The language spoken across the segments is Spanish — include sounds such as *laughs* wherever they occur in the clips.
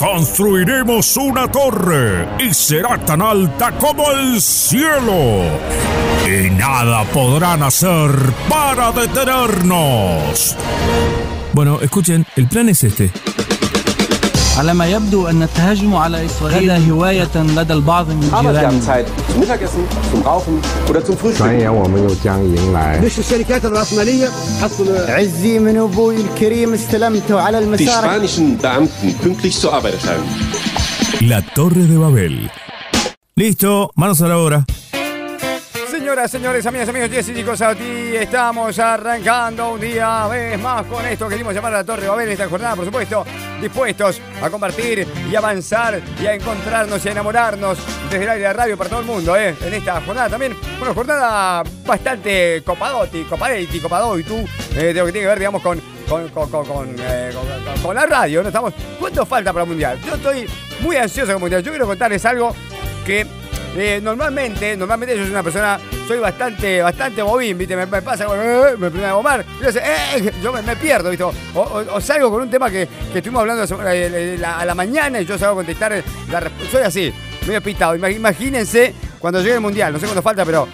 Construiremos una torre y será tan alta como el cielo. Y nada podrán hacer para detenernos. Bueno, escuchen, el plan es este. على ما يبدو أن التهجم على إسرائيل هواية لدى البعض من الجيران مش الشركات الرأسمالية عزي من أبوي الكريم استلمته على المسار. La Torre de Babel. Listo, manos a la obra. Señoras, señores, amigas, amigos, Jessy y Cosati, estamos arrancando un día vez más con esto que dimos llamar a la Torre de Babel esta jornada, por supuesto, dispuestos a compartir y avanzar y a encontrarnos y a enamorarnos desde el aire de radio para todo el mundo, ¿eh? En esta jornada también, una jornada bastante copadotti, copadetti, copadoitu, eh, de lo que tiene que ver, digamos, con, con, eh, con- con- con la radio, ¿no? Estamos, ¿cuánto falta para el Mundial? Yo estoy muy ansioso con el Mundial, yo quiero contarles algo que eh, normalmente, normalmente yo soy una persona, soy bastante, bastante bobín, ¿viste? Me, me pasa, eh, me pone a bombar, yo, eh, yo me, me pierdo, ¿viste? O, salgo con un tema que, que estuvimos hablando eh, la- a la mañana y yo salgo a contestar la. Soy así, medio pitado. Ima- Imagínense cuando llegue el mundial, no sé cuánto falta, pero.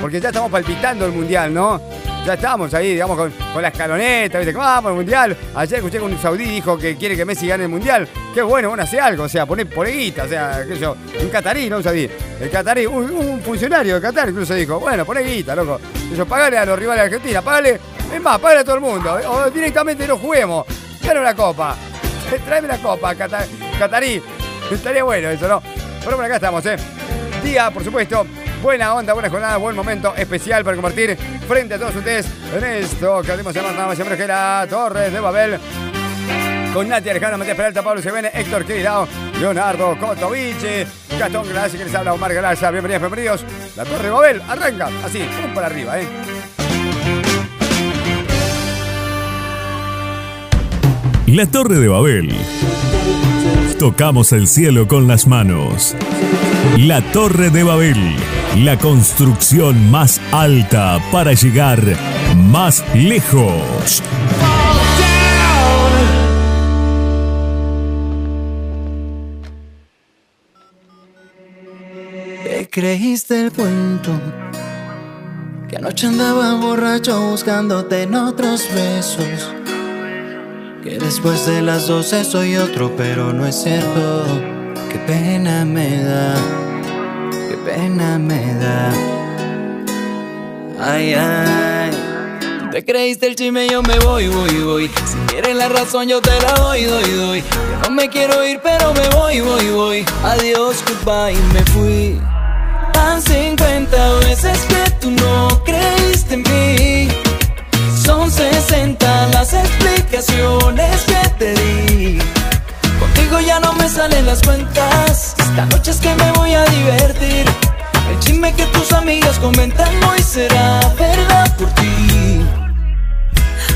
Porque ya estamos palpitando el mundial, ¿no? Ya estamos ahí, digamos, con, con la escaloneta, ¿viste? Vamos, el mundial. Ayer escuché que un saudí dijo que quiere que Messi gane el mundial. Qué bueno, bueno, hace algo, o sea, pone por guita, o sea, qué sé yo, un catarí, no un saudí. El catarí, un, un funcionario de Qatar incluso dijo, bueno, pone guita, loco. Eso, pagale a los rivales de Argentina, pagale, es más, pagale a todo el mundo. O directamente no juguemos. Gana una copa. *laughs* Tráeme la copa, Cata- catarí. Estaría bueno eso, ¿no? Pero bueno, acá estamos, ¿eh? Día, por supuesto. Buena onda, buena jornada, buen momento especial para compartir frente a todos ustedes en esto que abrimos llamar nada más que la Torres de Babel. Con Nati Alejandro, Matías Peralta, Pablo Sevene, Héctor Queirao, Leonardo Cotovici, Gastón Gracia, que les habla Omar Galaza. Bienvenidos, bienvenidos. La Torre de Babel arranca así, pum para arriba, ¿eh? La Torre de Babel. Tocamos el cielo con las manos. La Torre de Babel. La construcción más alta para llegar más lejos. Te creíste el cuento Que anoche andaba borracho buscándote en otros besos Que después de las doce soy otro pero no es cierto Qué pena me da pena me da Ay, ay te creíste el chisme, yo me voy, voy, voy. Si quieres la razón, yo te la doy, doy, doy. Yo no me quiero ir, pero me voy, voy, voy. Adiós, goodbye, me fui. Van 50 veces que tú no creíste en mí. Son 60 las explicaciones que te di. Contigo ya no me salen las cuentas. Esta noche es que me voy a divertir. El chisme que tus amigas comentan hoy será verdad por ti.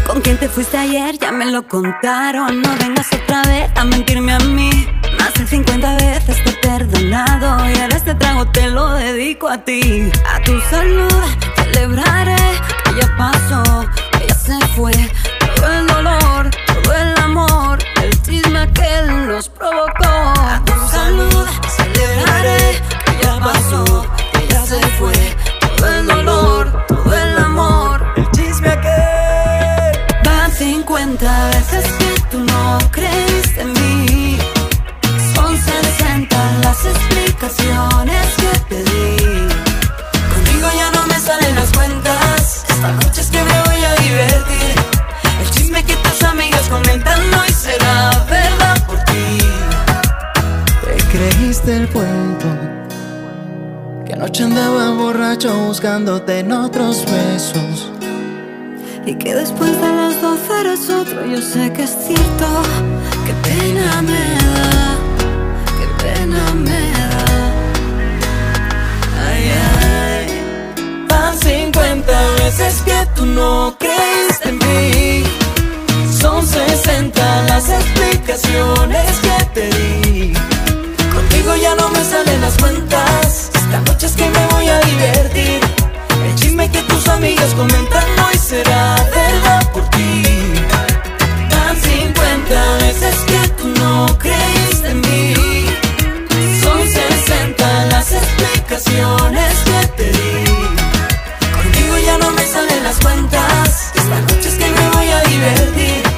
¿Con quién te fuiste ayer? Ya me lo contaron. No vengas otra vez a mentirme a mí. Más de 50 veces te he perdonado. Y ahora este trago te lo dedico a ti. A tu salud celebraré que ya pasó, que se fue. Todo el dolor, el amor, el chisme que nos provocó. A tu salud celebraré que ya pasó, que ya se fue. Todo el dolor, todo el amor. El chisme aquel. Van 50 veces que tú no creíste en mí. Son 60 las explicaciones que te di. Contigo ya no me salen las cuentas. Esta noche es que tus amigas comentan hoy será verdad por ti. Te creíste el cuento. Que anoche andaba borracho buscándote en otros besos. Y que después de las 12 eres otro, yo sé que es cierto. Qué pena me da, qué pena me da. Ay, ay. Van 50 veces que tú no creíste en mí. Son 60 las explicaciones que te di. Contigo ya no me salen las cuentas. Esta noche es que me voy a divertir. El chisme que tus amigas comentan hoy será verdad por ti. Tan 50 veces que tú no creíste en mí. Son 60 las explicaciones que te di. Contigo ya no me salen las cuentas. Esta noche es que me voy a divertir.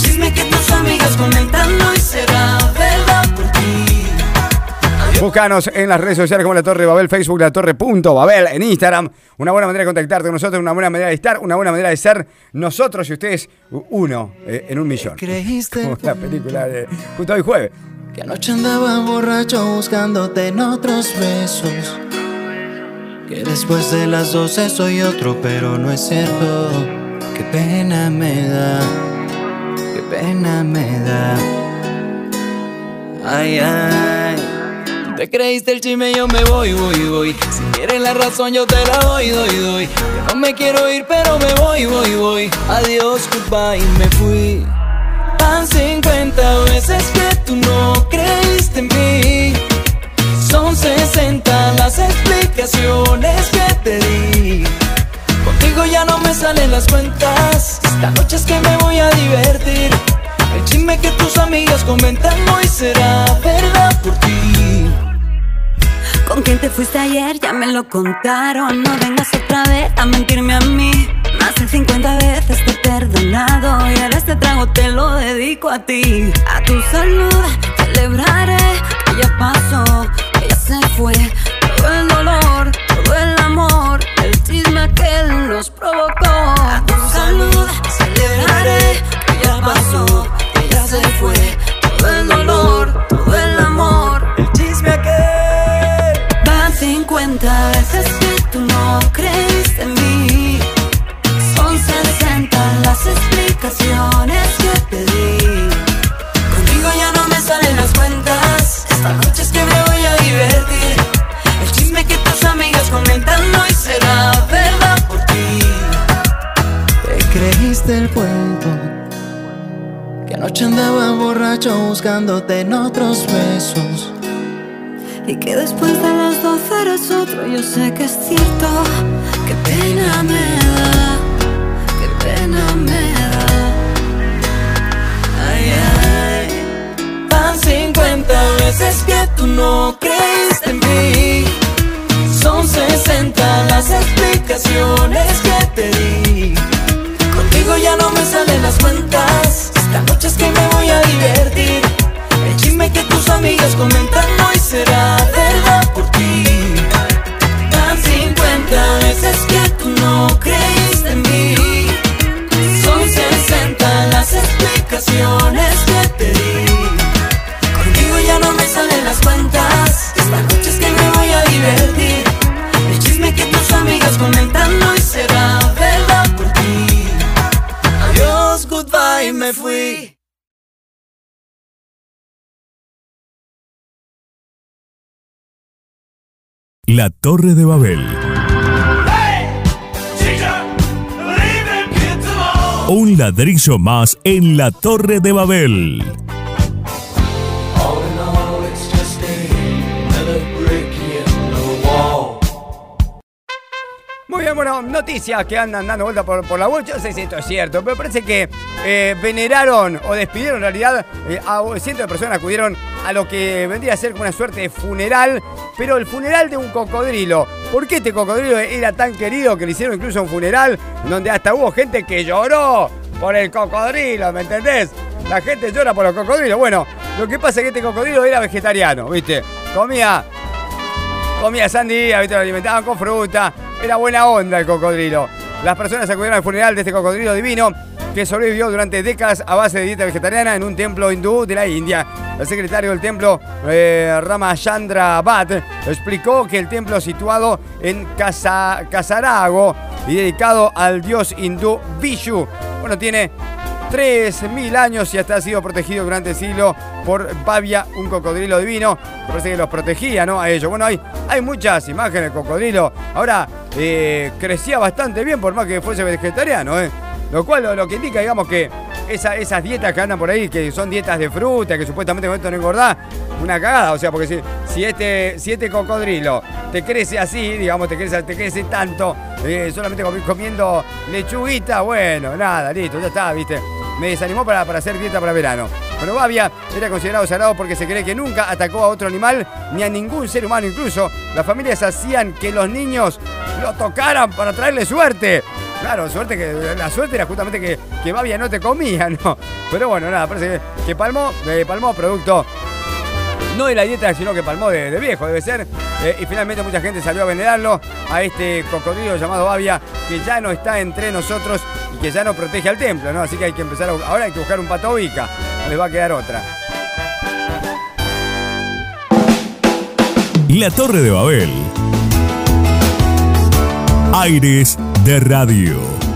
Chisme que tus amigas comentan no será verdad por ti. Búscanos en las redes sociales como La Torre Babel, Facebook, La Torre punto Babel, en Instagram. Una buena manera de contactarte con nosotros, una buena manera de estar, una buena manera de ser nosotros y ustedes uno eh, en un millón. ¿Creíste? *laughs* Como la película de justo hoy jueves. Que anoche andaba borracho buscándote en otros besos. Que después de las 12 soy otro, pero no es cierto. Qué pena me da pena me da. Ay, ay. Te creíste el chisme, yo me voy, voy, voy. Si quieres la razón, yo te la doy, doy, doy. Yo no me quiero ir, pero me voy, voy, voy. Adiós, goodbye, me fui. Van 50 veces que tú no creíste en mí. Son 60 las explicaciones que te di. No me salen las cuentas. Esta noche es que me voy a divertir. El chisme que tus amigas comentan hoy será verdad por ti. ¿Con quién te fuiste ayer? Ya me lo contaron. No vengas otra vez a mentirme a mí. Más de 50 veces te he perdonado. Y ahora este trago te lo dedico a ti. A tu salud celebraré que ya pasó, que ya se fue. Todo el dolor, chisme que nos provocó. A tu salud celebraré que ya pasó, que ya se fue. Todo el dolor, anoche andaba borracho buscándote en otros besos. Y que después de las 12 eres otro, yo sé que es cierto. Qué pena me da, qué pena me da. Ay, ay. Van 50 veces que tú no creíste en mí. Son 60 las explicaciones que te di. Contigo ya no me salen las cuentas. Esta noche es que me voy a divertir. El chisme que tus amigas comentan hoy será verdad por ti. Van 50 veces que tú no creíste en mí. Son 60 las explicaciones que te di. Contigo ya no me salen las cuentas. Esta noche es que me voy a divertir. El chisme que tus amigas comentan hoy será goodbye, me fui. La Torre de Babel. Un ladrillo más en la Torre de Babel. Bueno, noticias que andan dando vuelta por, por la web. Yo no sé si esto es cierto, pero parece que eh, veneraron o despidieron en realidad eh, a cientos de personas acudieron a lo que vendría a ser como una suerte de funeral, pero el funeral de un cocodrilo. ¿Por qué este cocodrilo era tan querido que le hicieron incluso un funeral donde hasta hubo gente que lloró por el cocodrilo, ¿me entendés? La gente llora por los cocodrilos. Bueno, lo que pasa es que este cocodrilo era vegetariano, ¿viste? Comía comía sandía, ¿viste? lo alimentaban con fruta. Era buena onda el cocodrilo. Las personas acudieron al funeral de este cocodrilo divino que sobrevivió durante décadas a base de dieta vegetariana en un templo hindú de la India. El secretario del templo, eh, Ramachandra Bhatt, explicó que el templo situado en Casa, Casarago y dedicado al dios hindú Vishu, bueno, tiene 3.000 años y hasta ha sido protegido durante el siglo por Bavia, un cocodrilo divino. Parece que los protegía, ¿no? A ellos. Bueno, hay, hay muchas imágenes del cocodrilo. Ahora, eh, crecía bastante bien por más que fuese vegetariano, ¿eh? Lo cual lo, lo que indica, digamos, que esa- esas dietas que andan por ahí, que son dietas de fruta, que supuestamente con esto no engordás, una cagada. O sea, porque si, si, este, si este cocodrilo te crece así, digamos, te crece, te crece tanto, eh, solamente comi- comiendo lechuguita, bueno, nada, listo, ya está, ¿viste? me desanimó para, para hacer dieta para verano. Probavia era considerado sagrado porque se cree que nunca atacó a otro animal ni a ningún ser humano. Incluso las familias hacían que los niños lo tocaran para traerle suerte. Claro, suerte que la suerte era justamente que, que Babia no te comía, *laughs* ¿no? Pero bueno, nada, parece que, que palmó, eh, producto no de la dieta, sino que palmó de, viejo, debe ser. Eh, y finalmente mucha gente salió a venerarlo, a este cocodrilo llamado Babia, que ya no está entre nosotros que ya no protege al templo, ¿no? Así que hay que empezar a, ahora hay que buscar un pato no les va a quedar otra. La Torre de Babel. Aires de Radio.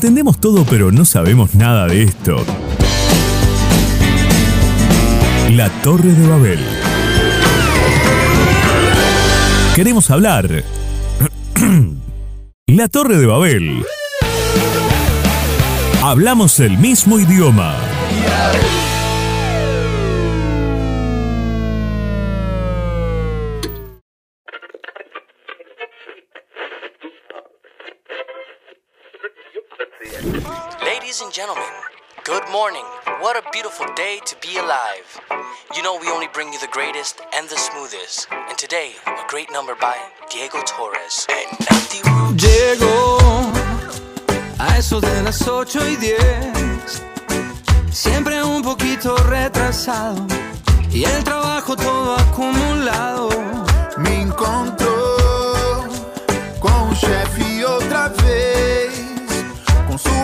Entendemos todo pero no sabemos nada de esto. La Torre de Babel. Queremos hablar. *clears throat* La Torre de Babel. Hablamos el mismo idioma. gentlemen, good morning. What a beautiful day to be alive. You know, we only bring you the greatest and the smoothest. And today, a great number by Diego Torres and Matthew. Llego a eso de las ocho y 10. Siempre un poquito retrasado. Y el trabajo todo acumulado. Me encontró con un chef.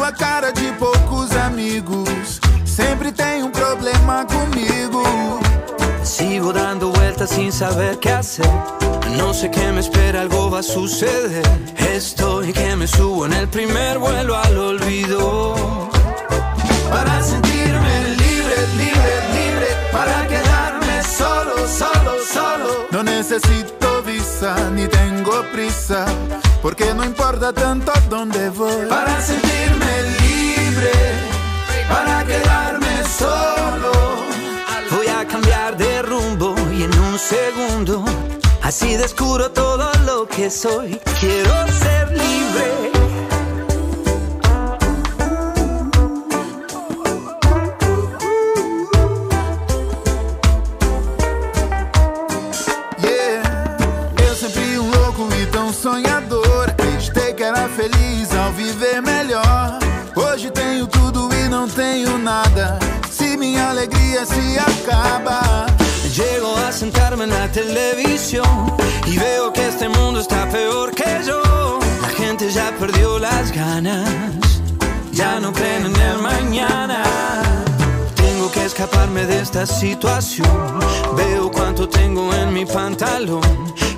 sua cara de poucos amigos. Sempre tem um problema comigo. Sigo dando vueltas sin saber qué hacer. No sé qué me espera, algo va a suceder. Estoy que me subo en el primer vuelo al olvido. Para sentirme libre, libre, libre. Para quedarme solo, solo, solo. No necesito ni tengo prisa, porque no importa tanto dónde voy. Para sentirme libre, para quedarme solo. Voy a cambiar de rumbo y en un segundo, así descubro todo lo que soy. Quiero ser libre. Melhor. Hoje tenho tudo e não tenho nada. Se minha alegria se acaba. Llego a sentarme en la televisión y veo que este mundo está peor que yo. La gente ya perdió las ganas, ya no creen en el mañana. Tengo que escaparme de esta situación. Veo cuánto tengo en mi pantalón.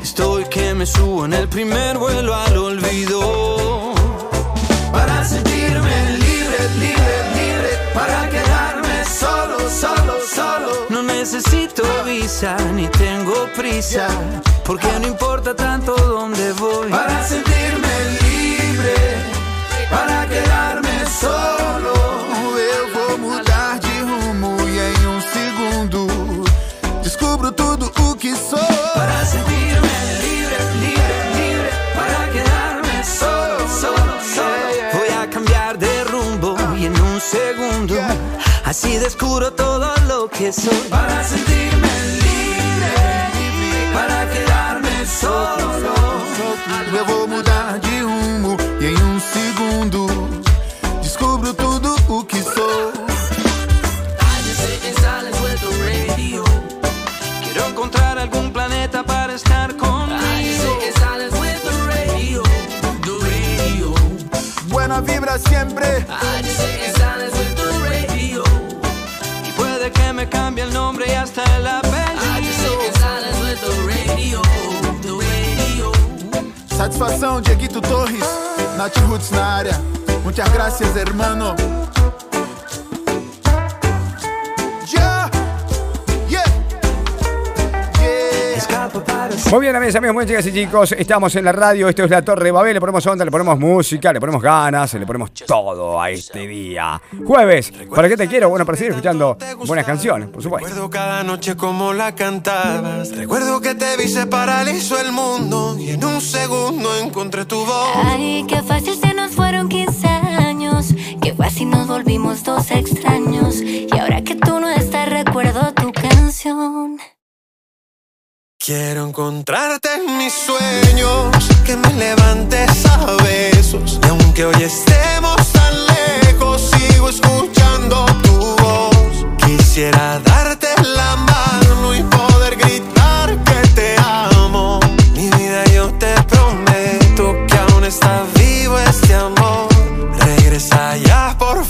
Estoy que me subo en el primer vuelo al olvido. Para sentirme libre, libre. Para quedarme solo, solo, solo. No necesito visa ni tengo prisa. Porque no importa tanto dónde voy. Para sentirme libre. Para quedarme solo. Eu vou mudar de rumo e em um segundo descubro tudo o que sou. Para sentirme así descubro todo lo que soy. Para sentirme libre, para quedarme solo. Eu vou mudar de rumo e em um segundo descubro tudo o que sou. Quiero encontrar algún planeta para estar conmigo. Buena vibra siempre. Satisfação, Dieguito Torres, Nath Roots na área. Muchas gracias, hermano. Muy bien, amigos, amigos, muy bien, chicas y chicos. Estamos en la radio. Esto es la Torre de Babel. Le ponemos onda, le ponemos música, le ponemos ganas, le ponemos todo a este día. Jueves. ¿Para qué te quiero? Bueno, para seguir escuchando buenas canciones, por supuesto. Recuerdo cada noche como la cantabas. Recuerdo que te vi se paralizó el mundo y en un segundo encontré tu voz. Ay, qué fácil se nos fueron 15 años. Qué fácil nos volvimos dos extraños. Y ahora que tú no estás, recuerdo tu canción. Quiero encontrarte en mis sueños, que me levantes a besos. Y aunque hoy estemos tan lejos, sigo escuchando tu voz. Quisiera darte la mano y poder gritar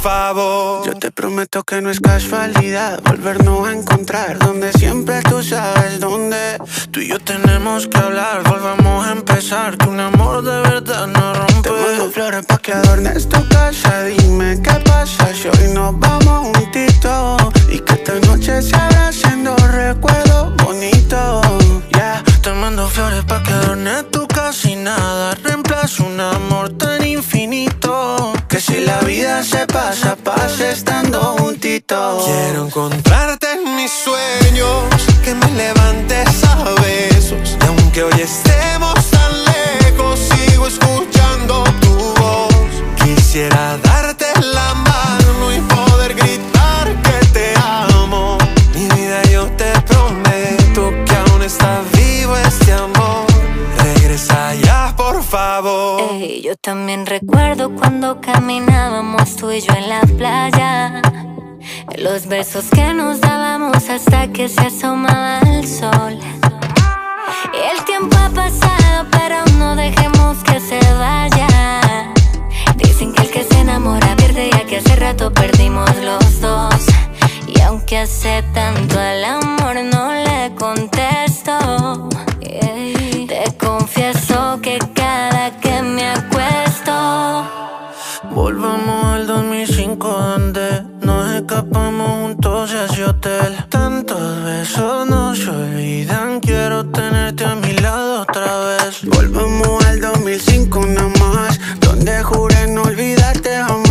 Yo te prometo que no es casualidad volvernos a encontrar donde siempre tú sabes dónde. Tú y yo tenemos que hablar, volvamos a empezar que un amor de verdad no rompe. Te mando flores pa' que adornes tu casa, dime qué pasa si hoy nos vamos juntitos y que esta noche se haga haciendo recuerdos bonitos. Ya, te mando flores pa' que adornes tu casa y nada reemplaza un amor tan infinito la vida se pasa, pasa estando juntitos. Quiero encontrarte en mis sueños, que me levantes a besos. Y aunque hoy estemos tan lejos, sigo escuchando tu voz. Quisiera darte la mano favor. Ey, yo también recuerdo cuando caminábamos tú y yo en la playa. Los besos que nos dábamos hasta que se asomaba el sol. El tiempo ha pasado, pero no dejemos que se vaya. Dicen que el que se enamora pierde, ya que hace rato perdimos los dos. Y aunque que hace tanto al amor no le contesto. Te confieso que 5 donde nos escapamos juntos hacia hotel. Tantos besos no se olvidan, quiero tenerte a mi lado otra vez. Volvemos al 2005 nada más, donde juré no olvidarte jamás.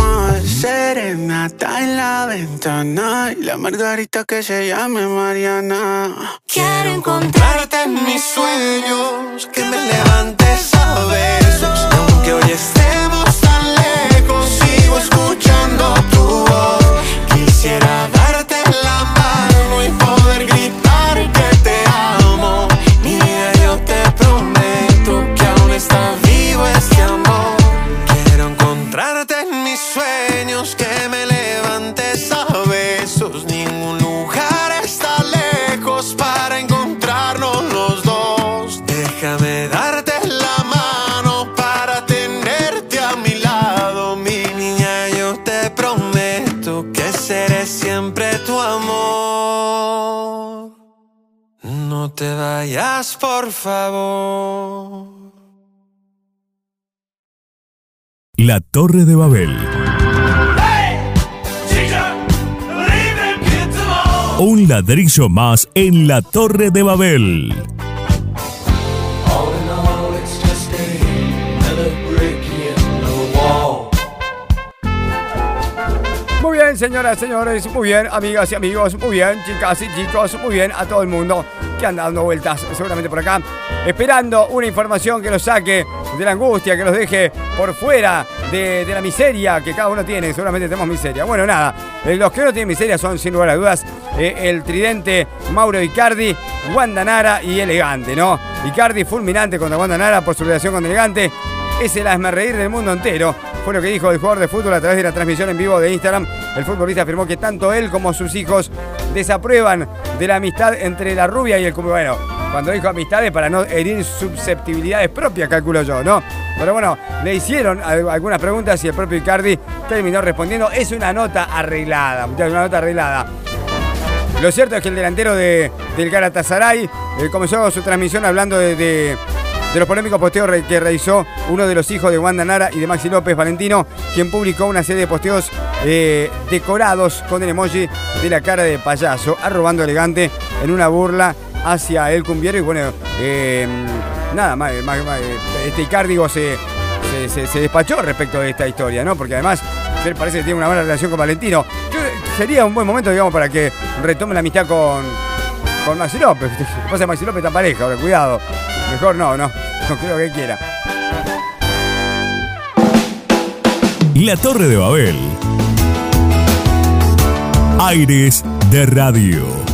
Serenata en la ventana y la margarita que se llame Mariana. Quiero encontrarte en mis sueños, que me levantes a besos. Aunque hoy estemos tan lejos, sigo escuchando tu voz. Quisiera darte la mano y poder gritar que te amo. Mi vida, yo te prometo que aún está te vayas, por favor. La Torre de Babel. Un ladrillo más en la Torre de Babel. Bien, señoras, señores, muy bien, amigas y amigos, muy bien, chicas y chicos, muy bien, a todo el mundo que anda dando vueltas seguramente por acá, esperando una información que los saque de la angustia, que los deje por fuera de, la miseria que cada uno tiene, seguramente tenemos miseria. Bueno, nada, eh, los que no tienen miseria son sin lugar a dudas eh, el tridente Mauro Icardi, Wanda Nara y Elegante, ¿no? Icardi fulminante contra Wanda Nara por su relación con Elegante. Es el reír del mundo entero. Fue lo que dijo el jugador de fútbol a través de la transmisión en vivo de Instagram. El futbolista afirmó que tanto él como sus hijos desaprueban de la amistad entre la rubia y el Bueno, cuando dijo amistades para no herir susceptibilidades propias, calculo yo, ¿no? Pero bueno, le hicieron al- algunas preguntas y el propio Icardi terminó respondiendo. Es una nota arreglada, muchachos, una nota arreglada. Lo cierto es que el delantero de, del Galatasaray eh, comenzó su transmisión hablando de- de los polémicos posteos que realizó uno de los hijos de Wanda Nara y de Maxi López Valentino, quien publicó una serie de posteos eh, decorados con el emoji de la cara de payaso, arrobando elegante en una burla hacia el cumbiero. Y bueno, eh, nada más, este Icárdigo se, despachó respecto de esta historia, ¿no? Porque además él parece que tiene una buena relación con Valentino. Sería un buen momento, digamos, para que retome la amistad con, con Maxi López. *laughs* Pasa Maxi López está pareja, ahora cuidado. Mejor no, no. No creo que quiera. La Torre de Babel. Aires de Radio.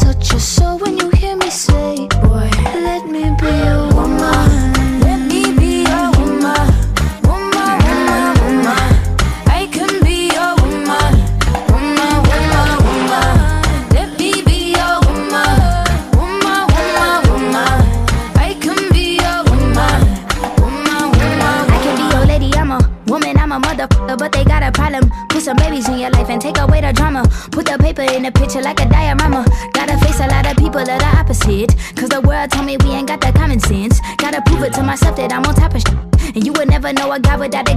Touch your soul when you hear me say, Boy, let me be your woman. Let me be your woman. Woman, woman, woman. I can be your woman, woman, woman, woman. Let me be your woman, woman, woman, woman. I can be your lady, I'm a woman, I'm a motherfucker, but they got a problem. Put some babies in your life and take away the drama. Put the paper in the picture like a diorama. That I'm on top of shit. And you would never know a guy without a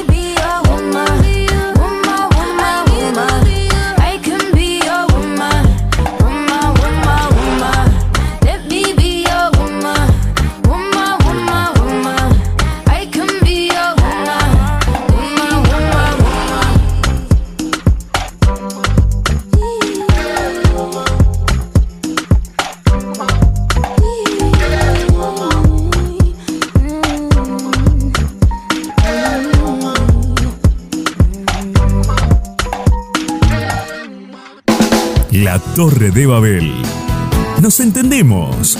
La Torre de Babel. Nos entendemos.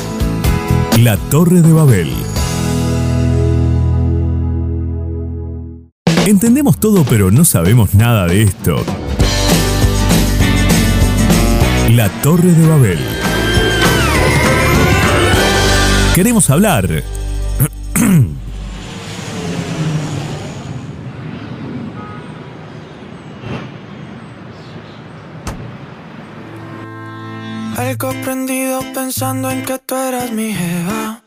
La Torre de Babel. Entendemos todo pero no sabemos nada de esto. La Torre de Babel. Queremos hablar. Algo prendido pensando en que tú eras mi jeva.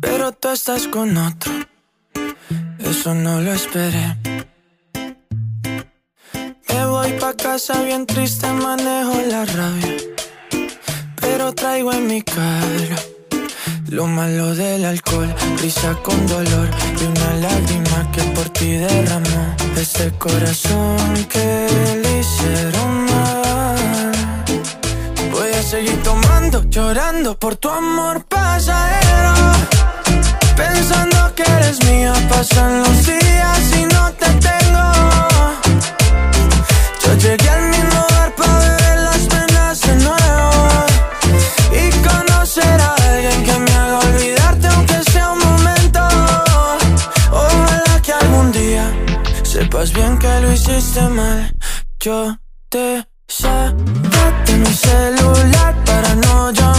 Pero tú estás con otro. Eso no lo esperé. Me voy pa' casa bien triste, manejo la rabia. Pero traigo en mi cara lo malo del alcohol, risa con dolor y una lágrima que por ti derramó. Ese corazón que le hicieron a seguir tomando, llorando por tu amor pasajero. Pensando que eres mía, pasan los días y no te tengo. Yo llegué al mismo bar para beber las penas de nuevo. Y conocer a alguien que me haga olvidarte, aunque sea un momento. Ojalá que algún día sepas bien que lo hiciste mal. Yo te saqué mi celular para no llamarte.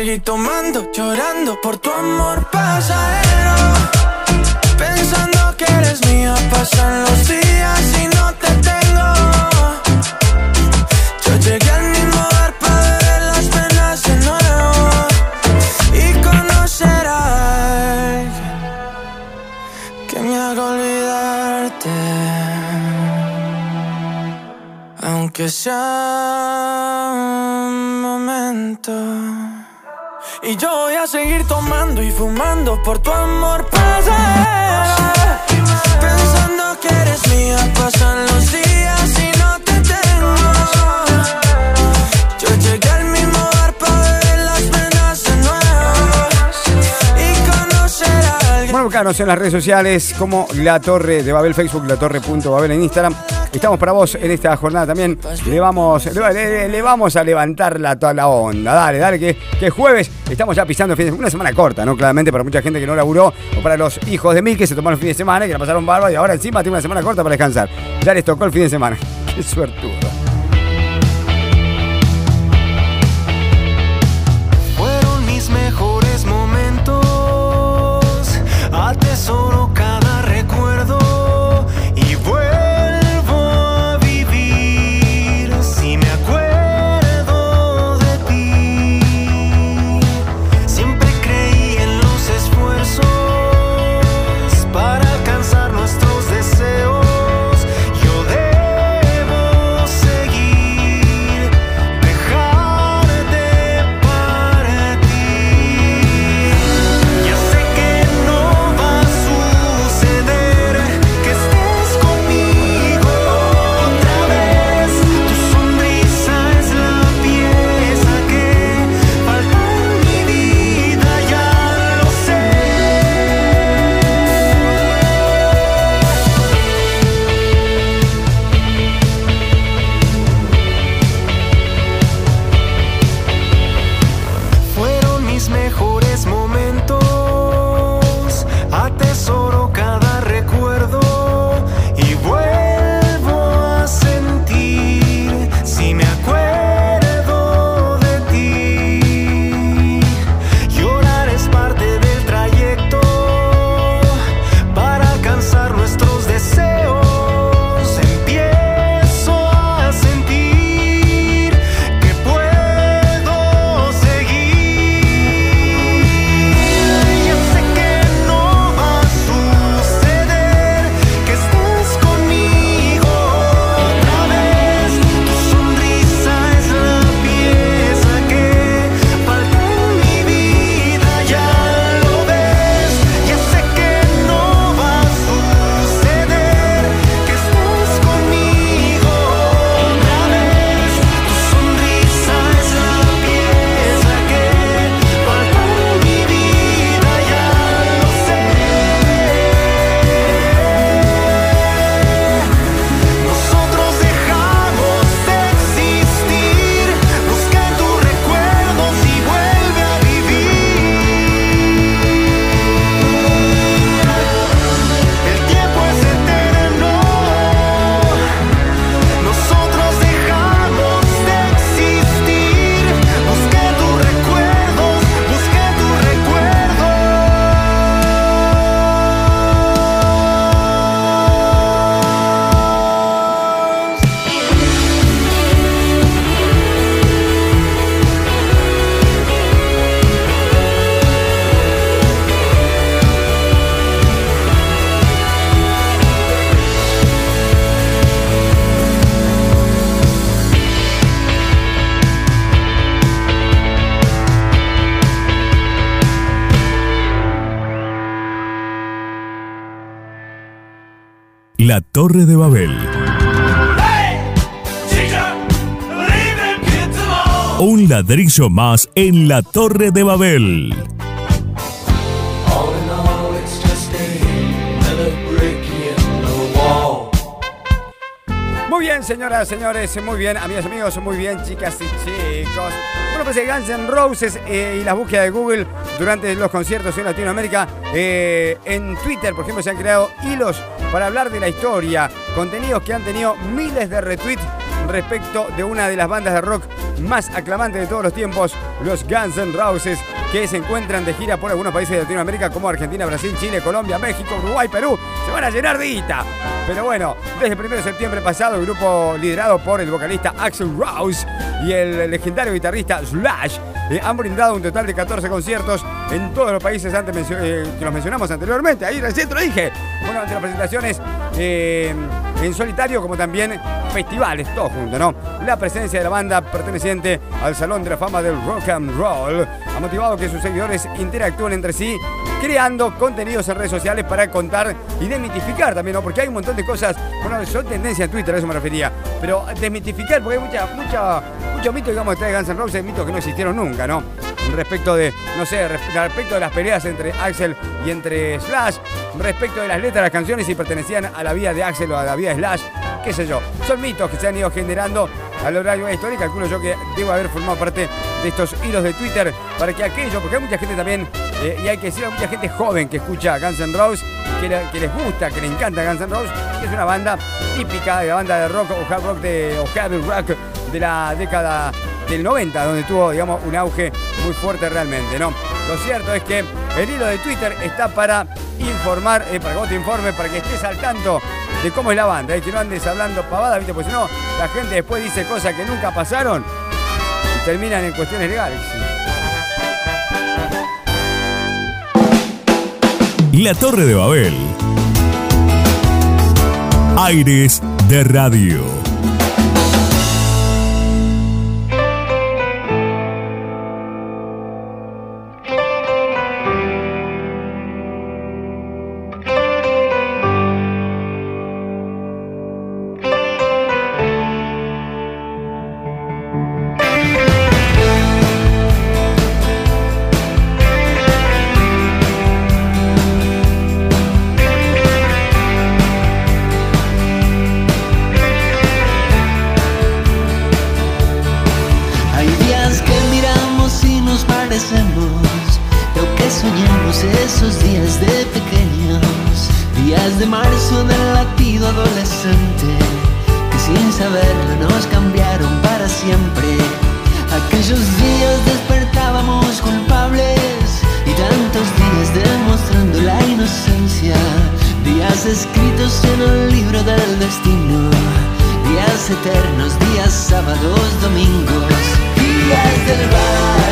Seguir tomando, llorando por tu amor pasajero. Pensando que eres mía, pasan los días y no te tengo. Yo llegué al mismo bar para beber las penas de nuevo y conocer a alguien que me haga olvidarte. Aunque sea un momento. Y yo voy a seguir tomando y fumando por tu amor pasajero. Pensando que eres mía, pasan los días Bueno, buscanos en las redes sociales como La Torre de Babel, Facebook, La Torre.babel en Instagram. Estamos para vos en esta jornada también. Le vamos, le, vamos a levantar la, toda la onda. Dale, dale, que, que jueves estamos ya pisando el fin de semana. Una semana corta, ¿no? Claramente para mucha gente que no laburó o para los hijos de mí que se tomaron el fin de semana y que la pasaron barba y ahora encima tiene una semana corta para descansar. Ya les tocó el fin de semana. *laughs* Qué suertudo. Torre de Babel. Un ladrillo más en la Torre de Babel. Bien, señoras, señores, muy bien, amigas, amigos, muy bien, chicas y chicos. Bueno, pues el Guns Roses eh, y las búsquedas de Google durante los conciertos en Latinoamérica. eh, en Twitter, por ejemplo, se han creado hilos para hablar de la historia, contenidos que han tenido miles de retweets respecto de una de las bandas de rock más aclamantes de todos los tiempos, los Guns N' Roses, que se encuentran de gira por algunos países de Latinoamérica como Argentina, Brasil, Chile, Colombia, México, Uruguay, Perú. Se van a llenar de guita. Pero bueno, desde el 1 de septiembre pasado, el grupo liderado por el vocalista Axel Rose y el legendario guitarrista Slash eh, han brindado un total de 14 conciertos en todos los países eh, que los mencionamos anteriormente. Ahí recién lo dije. Bueno, entre las presentaciones eh, en solitario como también festivales, todo junto, ¿no? La presencia de la banda perteneciente al Salón de la Fama del Rock and Roll ha motivado que sus seguidores interactúen entre sí creando contenidos en redes sociales para contar y desmitificar también, ¿no? Porque hay un montón de cosas, bueno, son tendencia en Twitter, a eso me refería, pero desmitificar, porque hay mucha, mucha, mucho mito, digamos, de Guns N' Roses, mitos que no existieron nunca, ¿no? Respecto de, no sé, res- respecto de las peleas entre Axel y entre Slash, respecto de las letras de las canciones si pertenecían a la vida de Axel o a la vida de Slash, qué sé yo. Son mitos que se han ido generando a lo largo de la historia calculo yo que debo haber formado parte de estos hilos de Twitter para que aquello, porque hay mucha gente también, eh, y hay que decir, hay mucha gente joven que escucha Guns N' Roses, que, le- que les gusta, que le encanta Guns N' Roses, que es una banda típica de la banda de rock o hard rock de, o heavy rock de la década del 90, donde tuvo, digamos, un auge muy fuerte realmente, ¿no? Lo cierto es que el hilo de Twitter está para informar, eh, para que vos te informes, para que estés al tanto de cómo es la banda, y que no andes hablando pavada, ¿viste? Porque si no, la gente después dice cosas que nunca pasaron y terminan en cuestiones legales. La Torre de Babel. Aires de radio. Esos días de pequeños Días de marzo del latido adolescente Que sin saberlo nos cambiaron para siempre. Aquellos días despertábamos culpables Y tantos días demostrando la inocencia. Días escritos en el libro del destino Días eternos, días sábados, domingos. Días del barrio,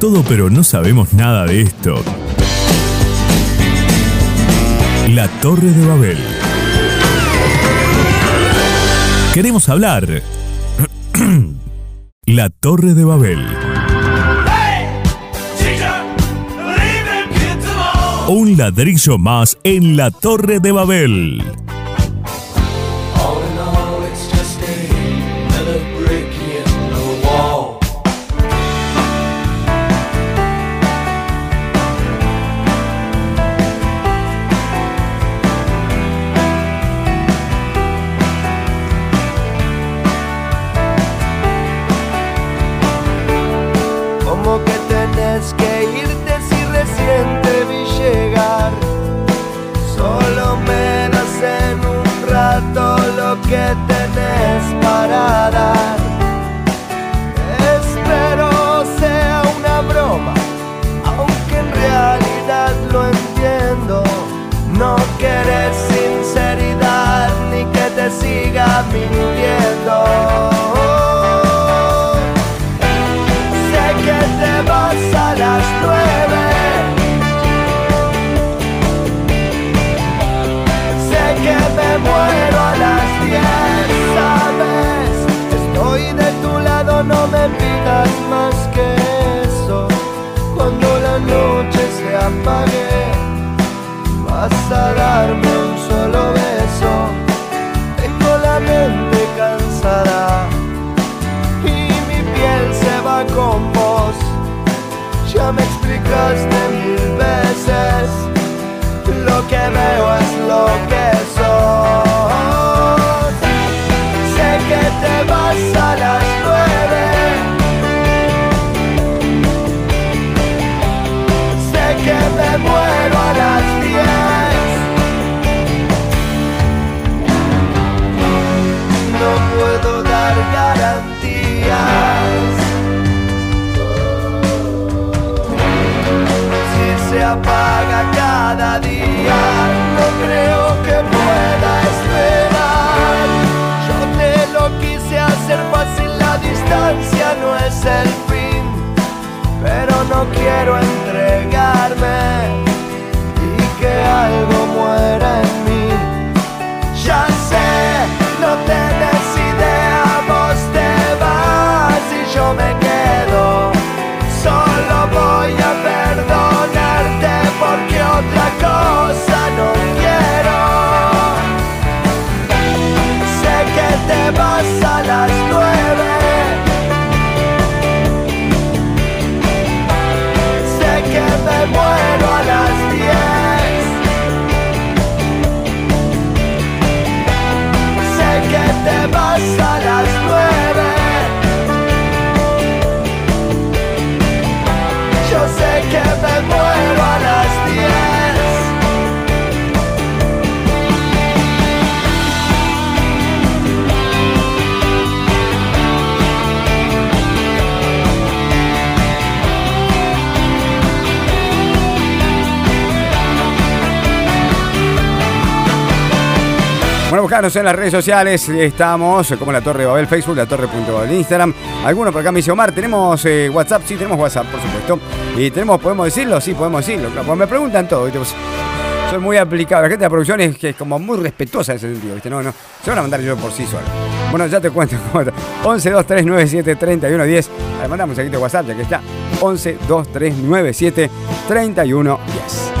todo pero no sabemos nada de esto. La Torre de Babel. Queremos hablar. *clears throat* La Torre de Babel. Un ladrillo más en la Torre de Babel. Buscanos en las redes sociales. Estamos como la Torre Babel, Facebook, la Torre.babel, Instagram. Algunos por acá me dice Omar, ¿tenemos eh, WhatsApp? Sí, tenemos WhatsApp, por supuesto. Y tenemos, ¿podemos decirlo? Sí, podemos decirlo. Me preguntan todo. ¿viste? Soy muy aplicado. La gente de la producción es, es como muy respetuosa en ese sentido. ¿viste? No, no. Se van a mandar yo por sí solo. Bueno, ya te cuento. *laughs* cómo está. 11 2 3 9 7 31 10. Le mandamos un de WhatsApp, ya que está. 11 2 3 9 7 31 10.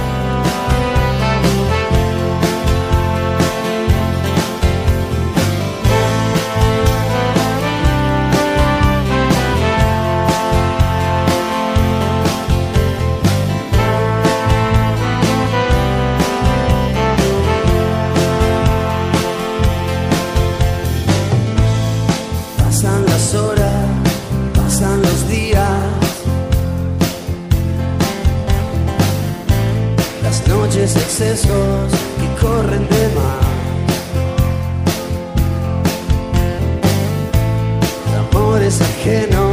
Las noches excesos que corren de más. Amores ajenos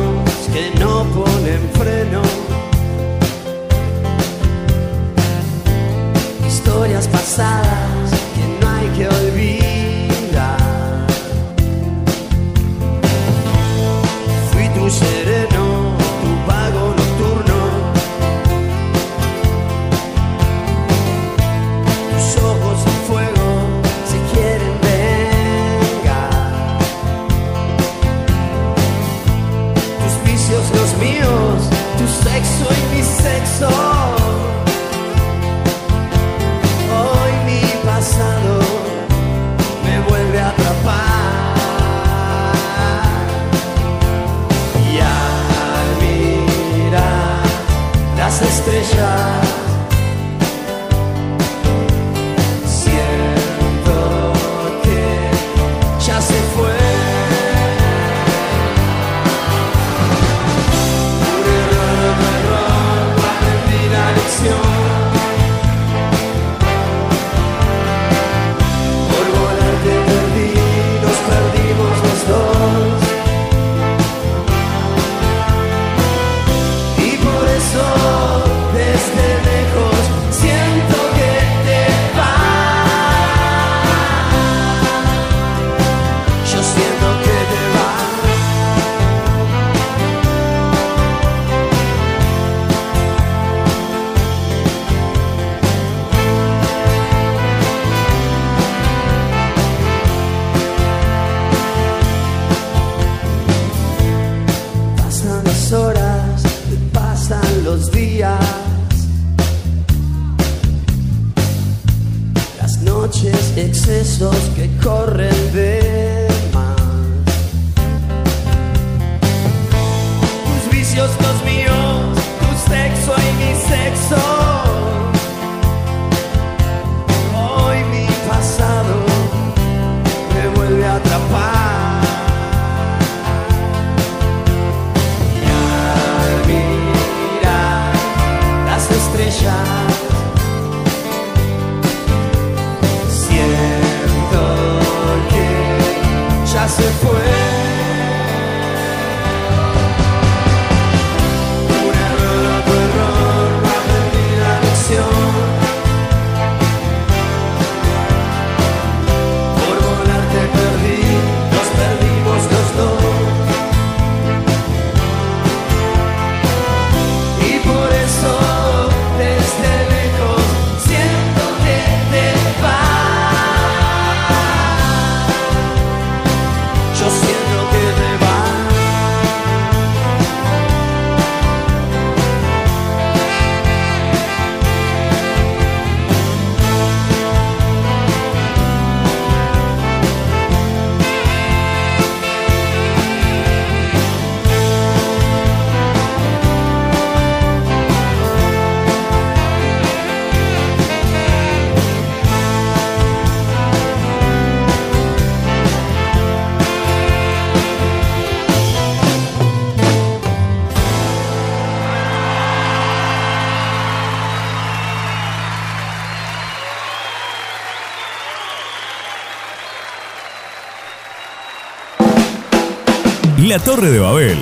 La Torre de Babel.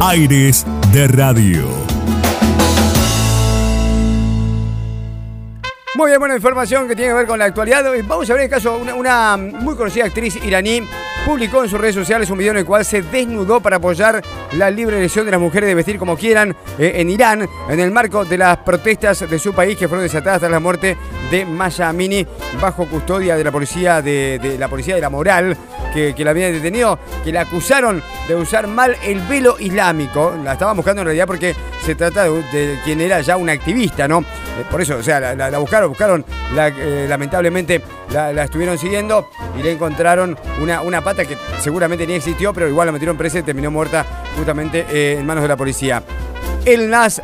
Aires de Radio. Muy bien, buena información que tiene que ver con la actualidad. Vamos a ver el caso, una, una muy conocida actriz iraní publicó en sus redes sociales un video en el cual se desnudó para apoyar la libre elección de las mujeres de vestir como quieran eh, en Irán, en el marco de las protestas de su país que fueron desatadas tras la muerte de Maya Amini bajo custodia de la policía de, la policía de la moral que, la habían detenido, que la acusaron de usar mal el velo islámico. La estaban buscando en realidad porque se trata de, quien era ya una activista, ¿no? Eh, por eso, o sea, la, buscaron, buscaron, la- eh, lamentablemente la, la estuvieron siguiendo y le encontraron una, una pata que seguramente ni existió, pero igual la metieron presa y terminó muerta justamente eh, en manos de la policía. El Nas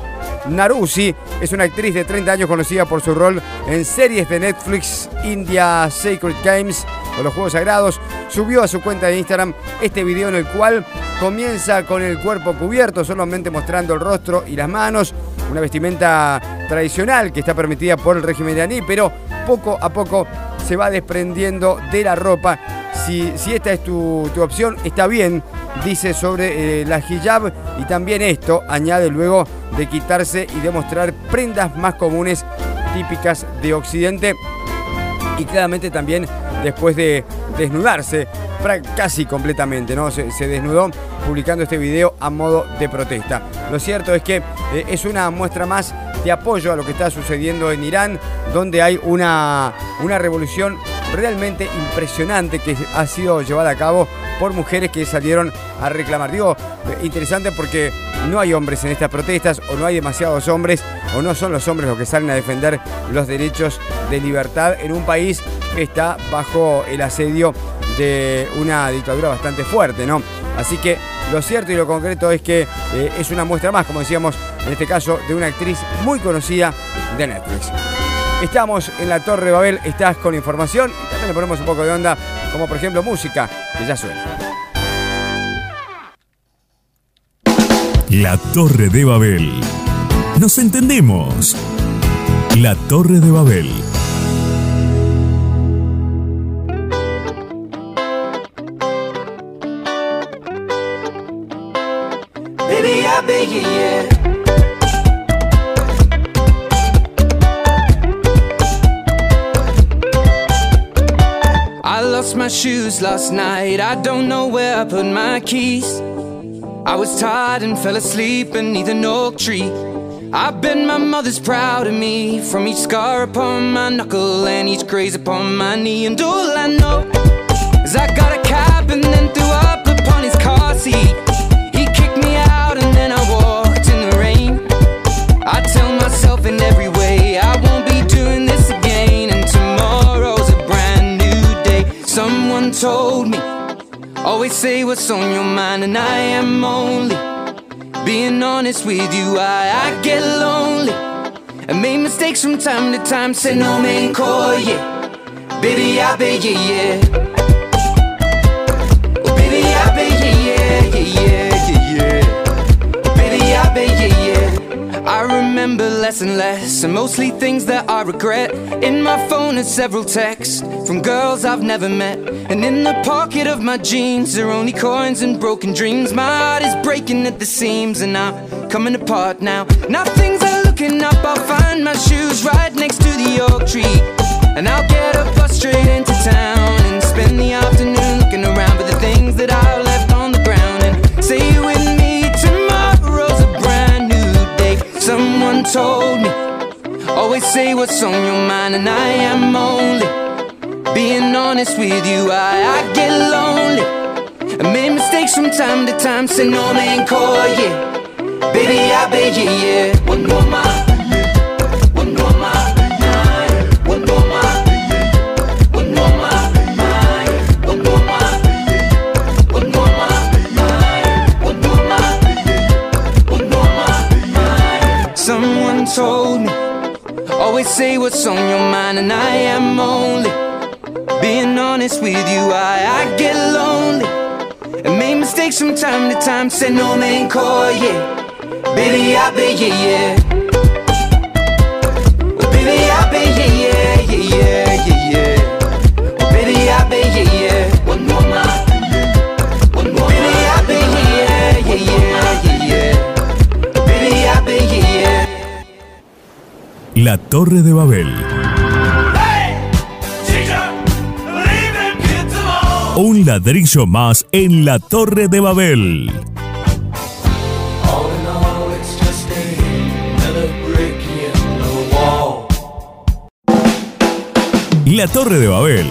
Narusi es una actriz de 30 años conocida por su rol en series de Netflix India Sacred Games o los Juegos Sagrados. Subió a su cuenta de Instagram este video en el cual comienza con el cuerpo cubierto, solamente mostrando el rostro y las manos. Una vestimenta tradicional que está permitida por el régimen iraní, pero poco a poco se va desprendiendo de la ropa. Si, esta es tu, tu opción, está bien, dice sobre eh, la hijab y también esto añade luego de quitarse y de mostrar prendas más comunes típicas de Occidente y claramente también después de desnudarse casi completamente, ¿no? Se, se desnudó publicando este video a modo de protesta. Lo cierto es que eh, es una muestra más de apoyo a lo que está sucediendo en Irán, donde hay una, una revolución realmente impresionante que ha sido llevada a cabo por mujeres que salieron a reclamar. Digo, eh, interesante porque no hay hombres en estas protestas o no hay demasiados hombres o no son los hombres los que salen a defender los derechos de libertad en un país que está bajo el asedio de una dictadura bastante fuerte, ¿no? Así que lo cierto y lo concreto es que eh, es una muestra más, como decíamos, en este caso, de una actriz muy conocida de Netflix. Estamos en la Torre de Babel, estás con información y también le ponemos un poco de onda, como por ejemplo música, que ya suena. La Torre de Babel. Nos entendemos. La Torre de Babel. Shoes last night. I don't know where I put my keys. I was tired and fell asleep beneath an oak tree. I bet my mother's proud of me from each scar upon my knuckle and each graze upon my knee. And all I know is I got a cab and then Always say what's on your mind, and I am only being honest with you. I, I get lonely. I make mistakes from time to time, say no man call, yeah. Baby, I bet, yeah, yeah. Baby, I bet, yeah, yeah, yeah, yeah, yeah. Baby, I bet, yeah, yeah. I remember less and less, and mostly things that I regret. In my phone are several texts from girls I've never met. And in the pocket of my jeans are only coins and broken dreams. My heart is breaking at the seams, and I'm coming apart now. Now things are looking up, I'll find my shoes right next to the oak tree. And I'll get a bus straight into town and spend the afternoon looking around for the things that I left Told me, always say what's on your mind, and I am only being honest with you. I, I get lonely. I made mistakes from time to time, say no man call, yeah. Baby, I bet you, yeah. What's on your mind, and I am only being honest with you. I, I get lonely. I make mistakes from time to time, say no man call, yeah. Baby, I bet, yeah, yeah. La Torre de Babel. Un ladrillo más en la Torre de Babel. La Torre de Babel.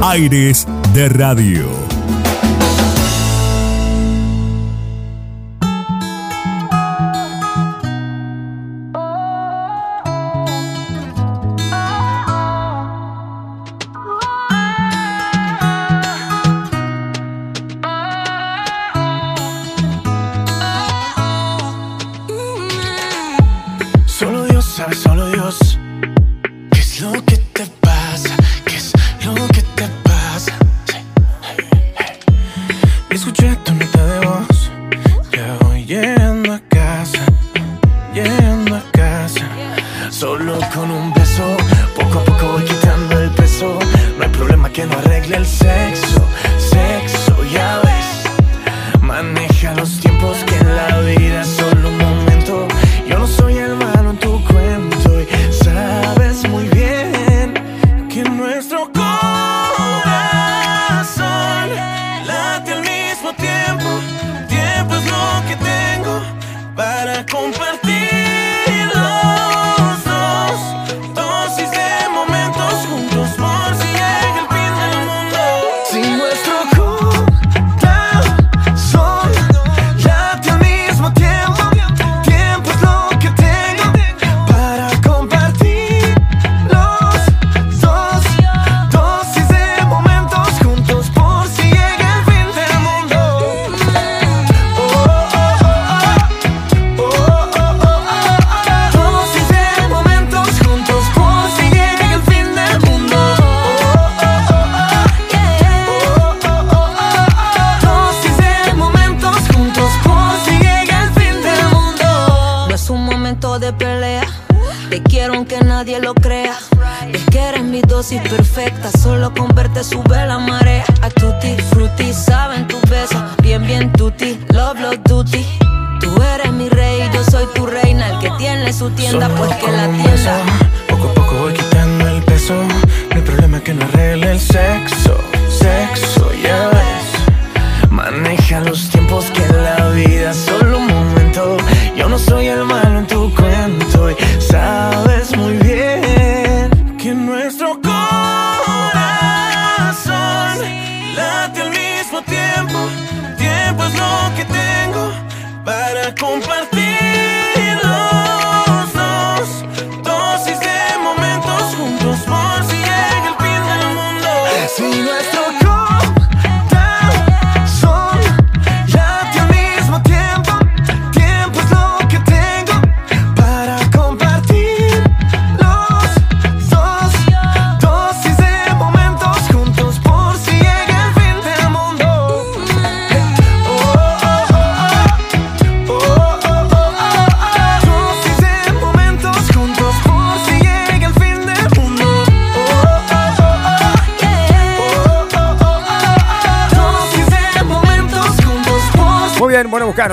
Aires de radio.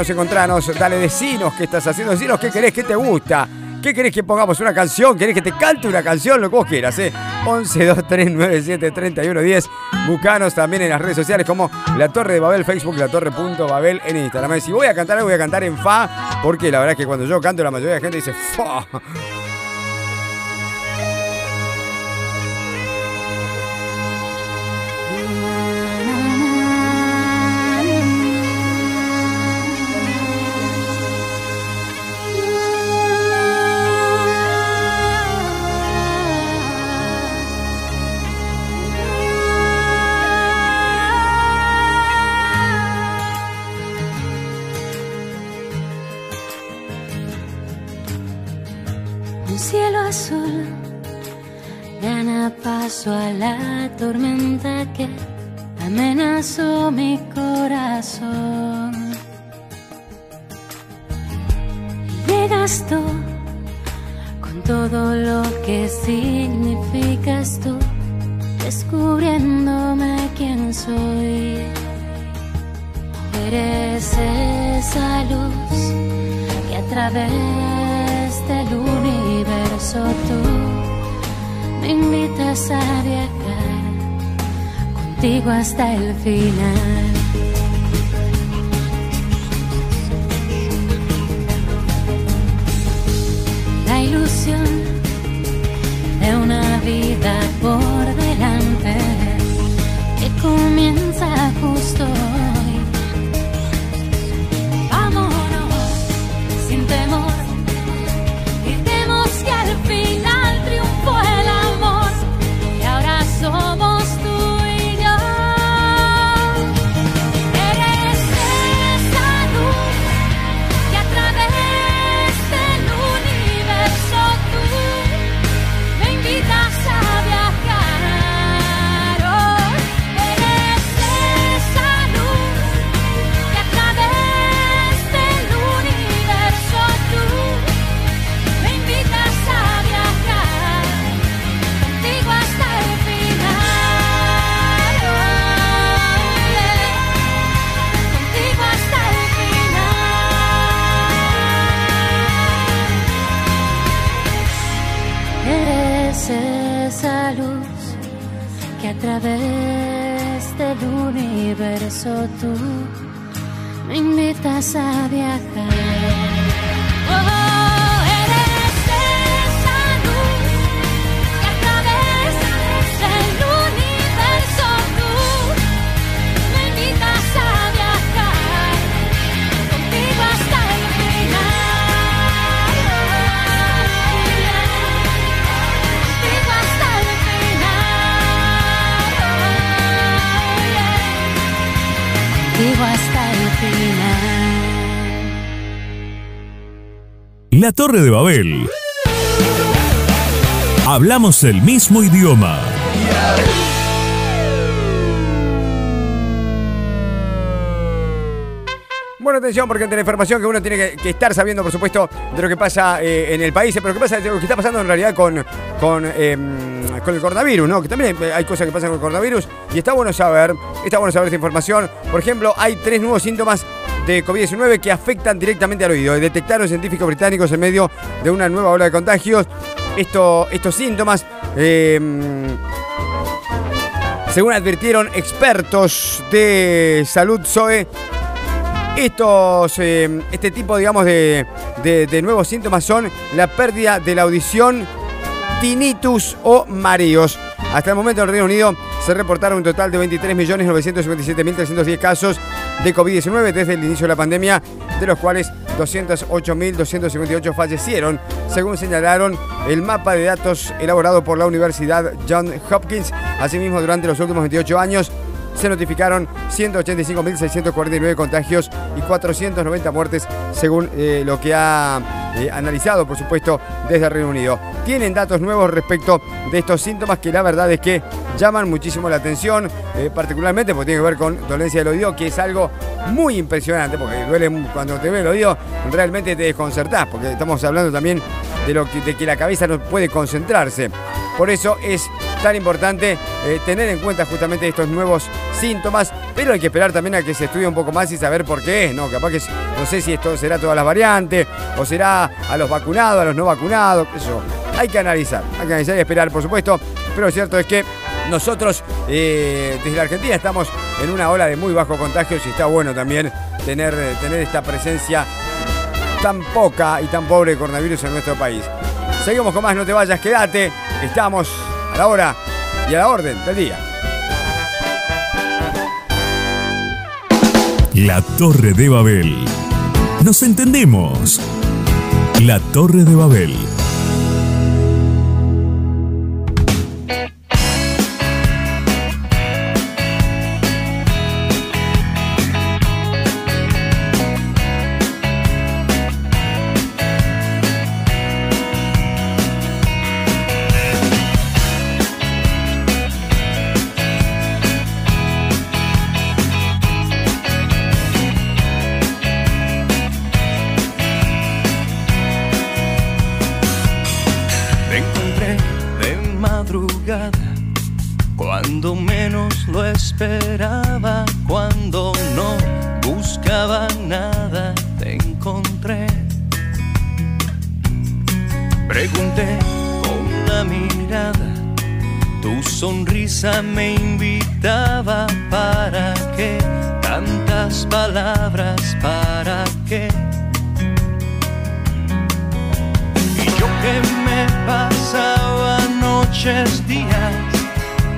Buscanos, encontranos, dale, decinos qué estás haciendo, decinos qué querés, qué te gusta. ¿Qué querés que pongamos una canción? ¿Querés que te cante una canción? Lo que vos quieras, ¿eh? 11 2 3 9 7 31 10. Buscanos también en las redes sociales como La Torre de Babel, Facebook, La Torre.babel en Instagram. Si voy a cantar voy a cantar en Fa, porque la verdad es que cuando yo canto, la mayoría de la gente dice Fa. Mi corazón. Llegas tú con todo lo que significas tú, descubriéndome quién soy. Eres esa luz que a través del universo tú me invitas a viajar contigo hasta el final. La ilusión de una vida por delante que comienza justo través del universo tú me invitas a viajar. La Torre de Babel. Hablamos el mismo idioma. Bueno, atención, porque entre la información que uno tiene que, estar sabiendo, por supuesto, de lo que pasa eh, en el país, pero que, pasa, lo que está pasando en realidad con, con, em, con el coronavirus, ¿no? Que también hay cosas que pasan con el coronavirus y está bueno saber, está bueno saber esta información. Por ejemplo, hay tres nuevos síntomas de COVID-19 que afectan directamente al oído. Detectaron científicos británicos en medio de una nueva ola de contagios. Esto, estos síntomas, em, según advirtieron expertos de salud SOE, estos, eh, este tipo, digamos, de, de- de nuevos síntomas son la pérdida de la audición, tinnitus o mareos. Hasta el momento en el Reino Unido se reportaron un total de 23.957.310 casos de COVID-19 desde el inicio de la pandemia, de los cuales 208.258 fallecieron, según señalaron el mapa de datos elaborado por la Universidad John Hopkins. Asimismo, durante los últimos 28 años, se notificaron 185.649 contagios y 490 muertes, según eh, lo que ha eh, analizado, por supuesto, desde Reino Unido. Tienen datos nuevos respecto de estos síntomas que la verdad es que llaman muchísimo la atención, eh, particularmente porque tiene que ver con dolencia del oído, que es algo muy impresionante, porque duele cuando te ve el oído, realmente te desconcertás, porque estamos hablando también de, lo que, de que la cabeza no puede concentrarse. Por eso es tan importante eh, tener en cuenta justamente estos nuevos síntomas Pero hay que esperar también a que se estudie un poco más y saber por qué es, ¿no? Capaz que no sé si esto será todas las variantes o será a los vacunados, a los no vacunados, eso. Hay que analizar, hay que analizar y esperar, por supuesto. Pero lo cierto es que nosotros eh, desde Argentina estamos en una ola de muy bajo contagio y está bueno también tener, eh, tener esta presencia tan poca y tan pobre de coronavirus en nuestro país. Seguimos con más, no te vayas, quédate. Estamos a la hora y a la orden del día. La Torre de Babel. Nos entendemos. La Torre de Babel. Palabras, ¿para qué? Y yo que me pasaba noches, días,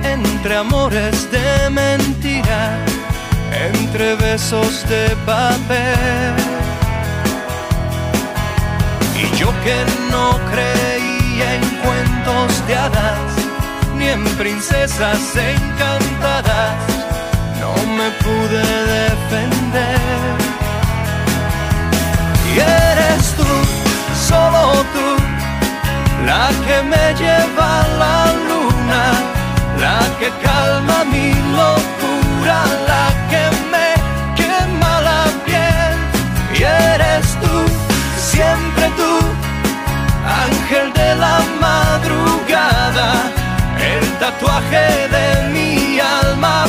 entre amores de mentira, entre besos de papel. Y yo que no creía en cuentos de hadas, ni en princesas encantadas, me pude defender. Y eres tú, solo tú, la que me lleva a la luna, la que calma mi locura, la que me quema la piel. Y eres tú, siempre tú, ángel de la madrugada, el tatuaje de mi alma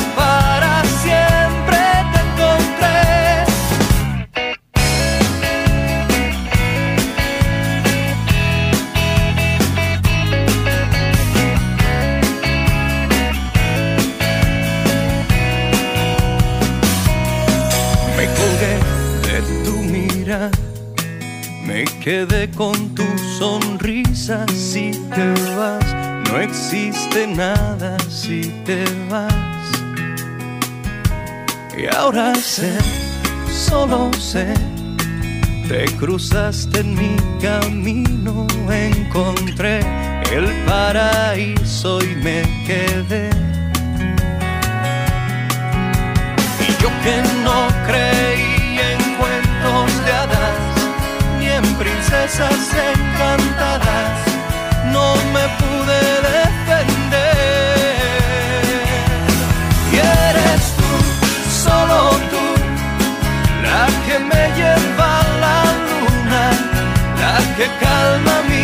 con tu sonrisa. Si te vas, no existe nada si te vas. Y ahora sé, solo sé, te cruzaste en mi camino, encontré el paraíso y me quedé. Y yo que no creí princesas encantadas, no me pude defender. Y eres tú, solo tú, la que me lleva a la luna, la que calma mi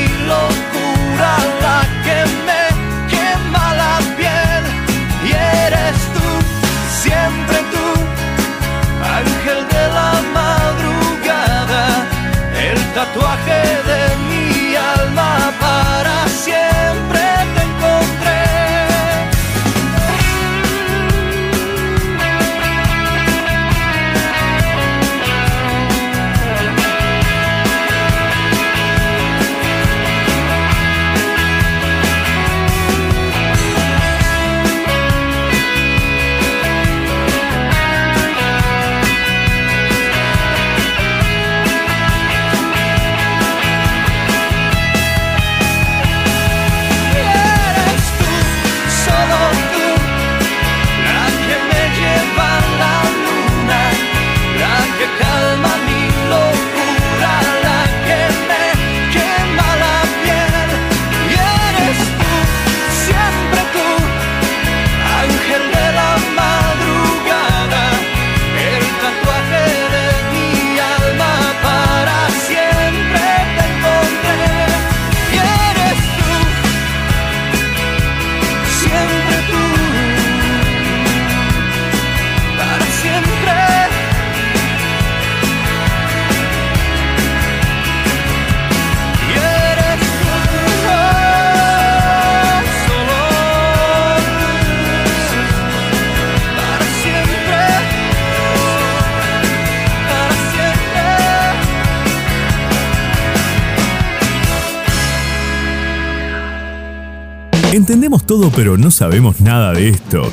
Entendemos todo pero no sabemos nada de esto.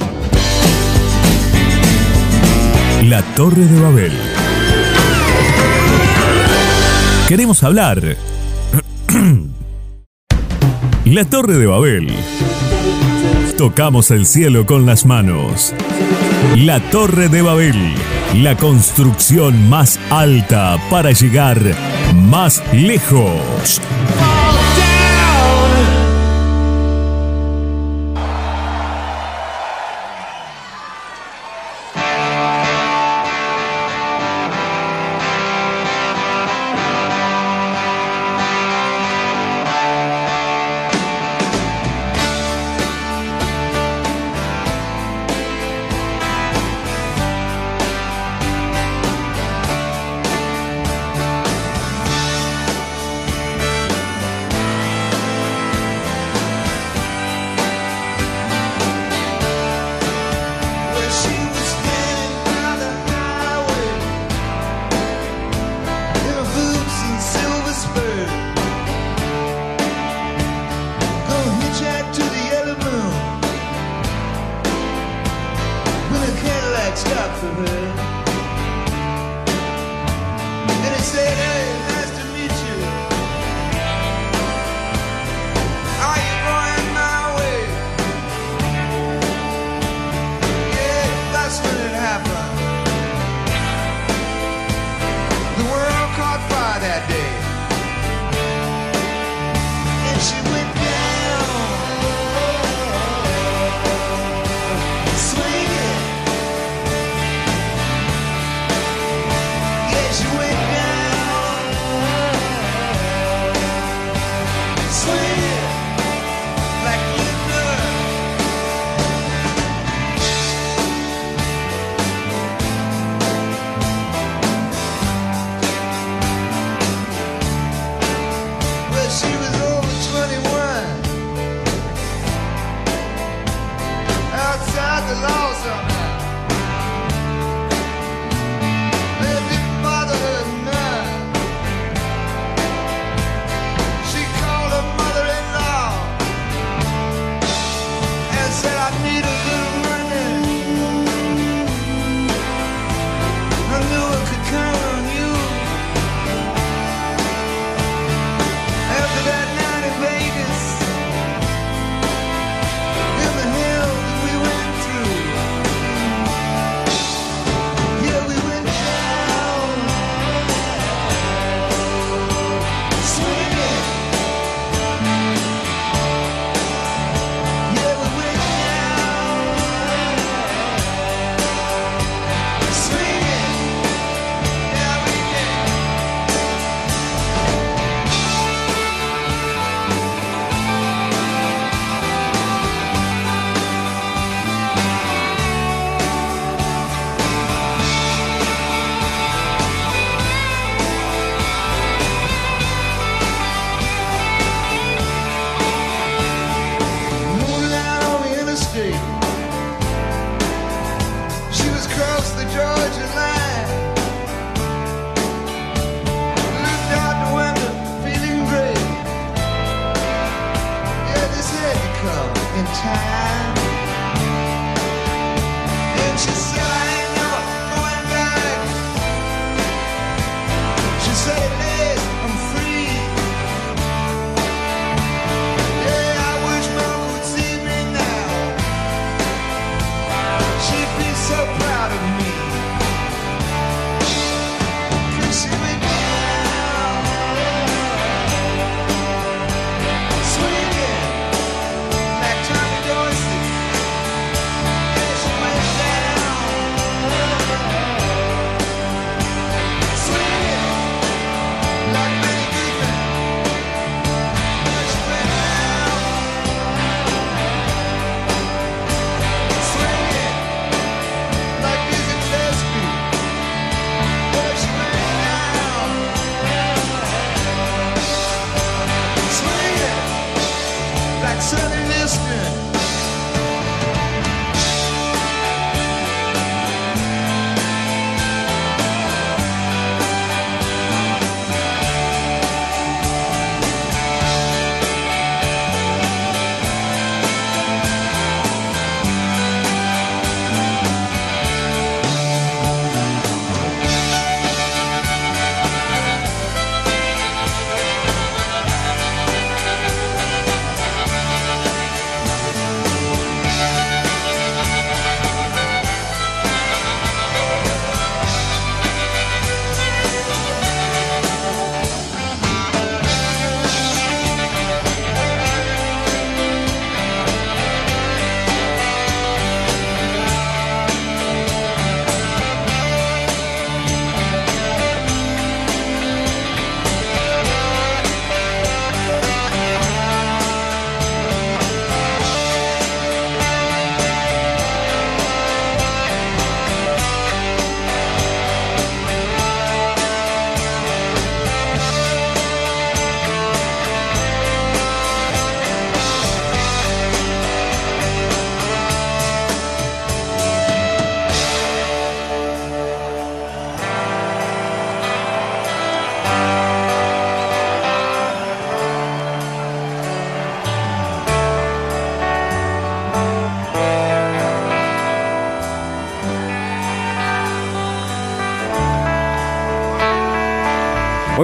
La Torre de Babel. Queremos hablar. *clears throat* La Torre de Babel. Tocamos el cielo con las manos. La Torre de Babel. La construcción más alta para llegar más lejos.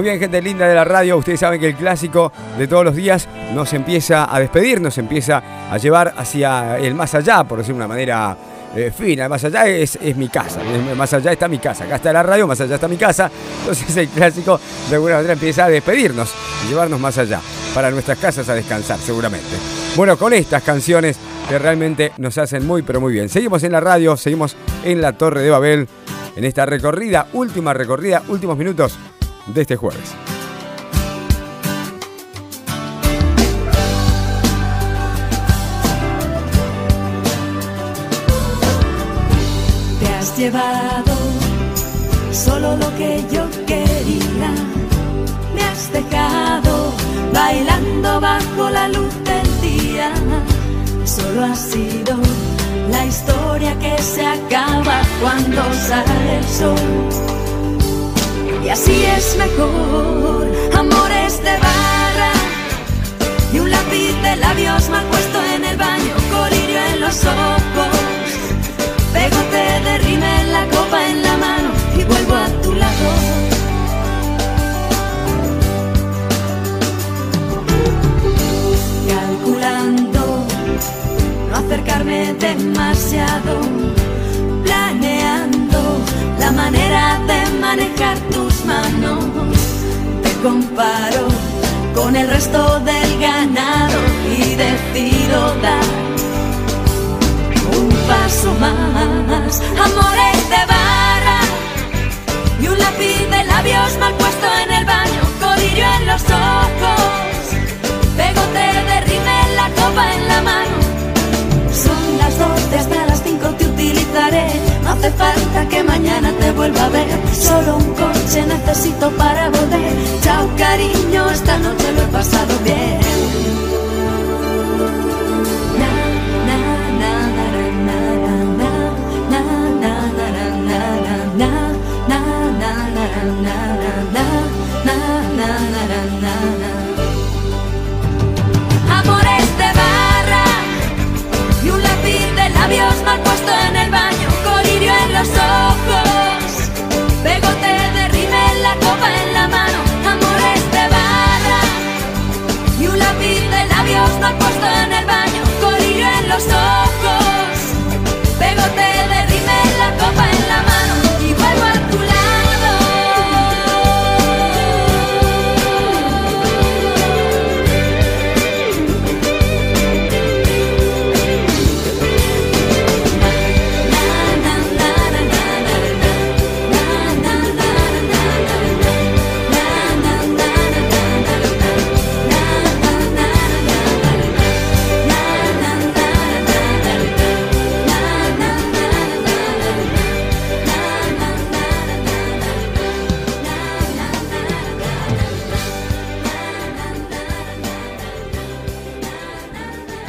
Bien, gente linda de la radio. Ustedes saben que el clásico de todos los días nos empieza a despedir, nos empieza a llevar hacia el más allá, por decir de una manera eh, fina. Más allá es, es mi casa. Más allá está mi casa. Acá está la radio, más allá está mi casa. Entonces el clásico de alguna manera empieza a despedirnos y llevarnos más allá. Para nuestras casas a descansar, seguramente. Bueno, con estas canciones que realmente nos hacen muy, pero muy bien. Seguimos en la radio, seguimos en la Torre de Babel. En esta recorrida, última recorrida, últimos minutos de este jueves. Te has llevado solo lo que yo quería. Me has dejado bailando bajo la luz del día. Solo ha sido la historia que se acaba cuando sale el sol. Y así es mejor, amores de barra y un lápiz de labios mal puesto en el baño, colirio en los ojos. Pegote de rime en la copa en la mano y vuelvo a tu lado. Calculando no acercarme demasiado, la manera de manejar tus manos. Te comparo con el resto del ganado y decido dar un paso más. Amores de barra y un lápiz de labios mal puesto en el baño, colirio en los ojos, pegote de rime en la copa en la mano. Son las 12 hasta las 5 te utilizaré. No hace falta que mañana te vuelva a ver. Solo un coche necesito para volver. Chao cariño, esta noche lo he pasado bien. so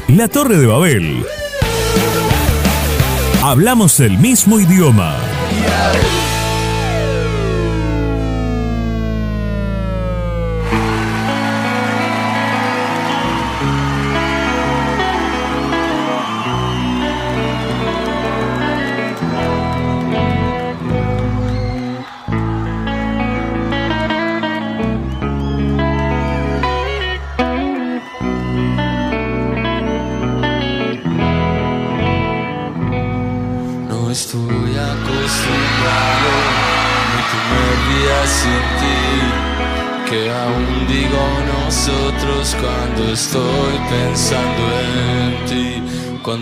La Torre de Babel. Hablamos el mismo idioma.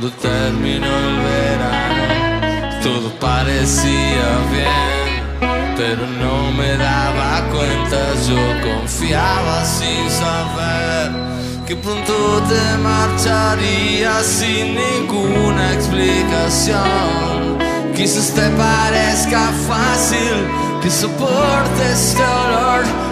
Cuando terminó el verano todo parecía bien pero no me daba cuenta yo confiaba sin saber que pronto te marcharías sin ninguna explicación. Quizás te parezca fácil que soportes este dolor.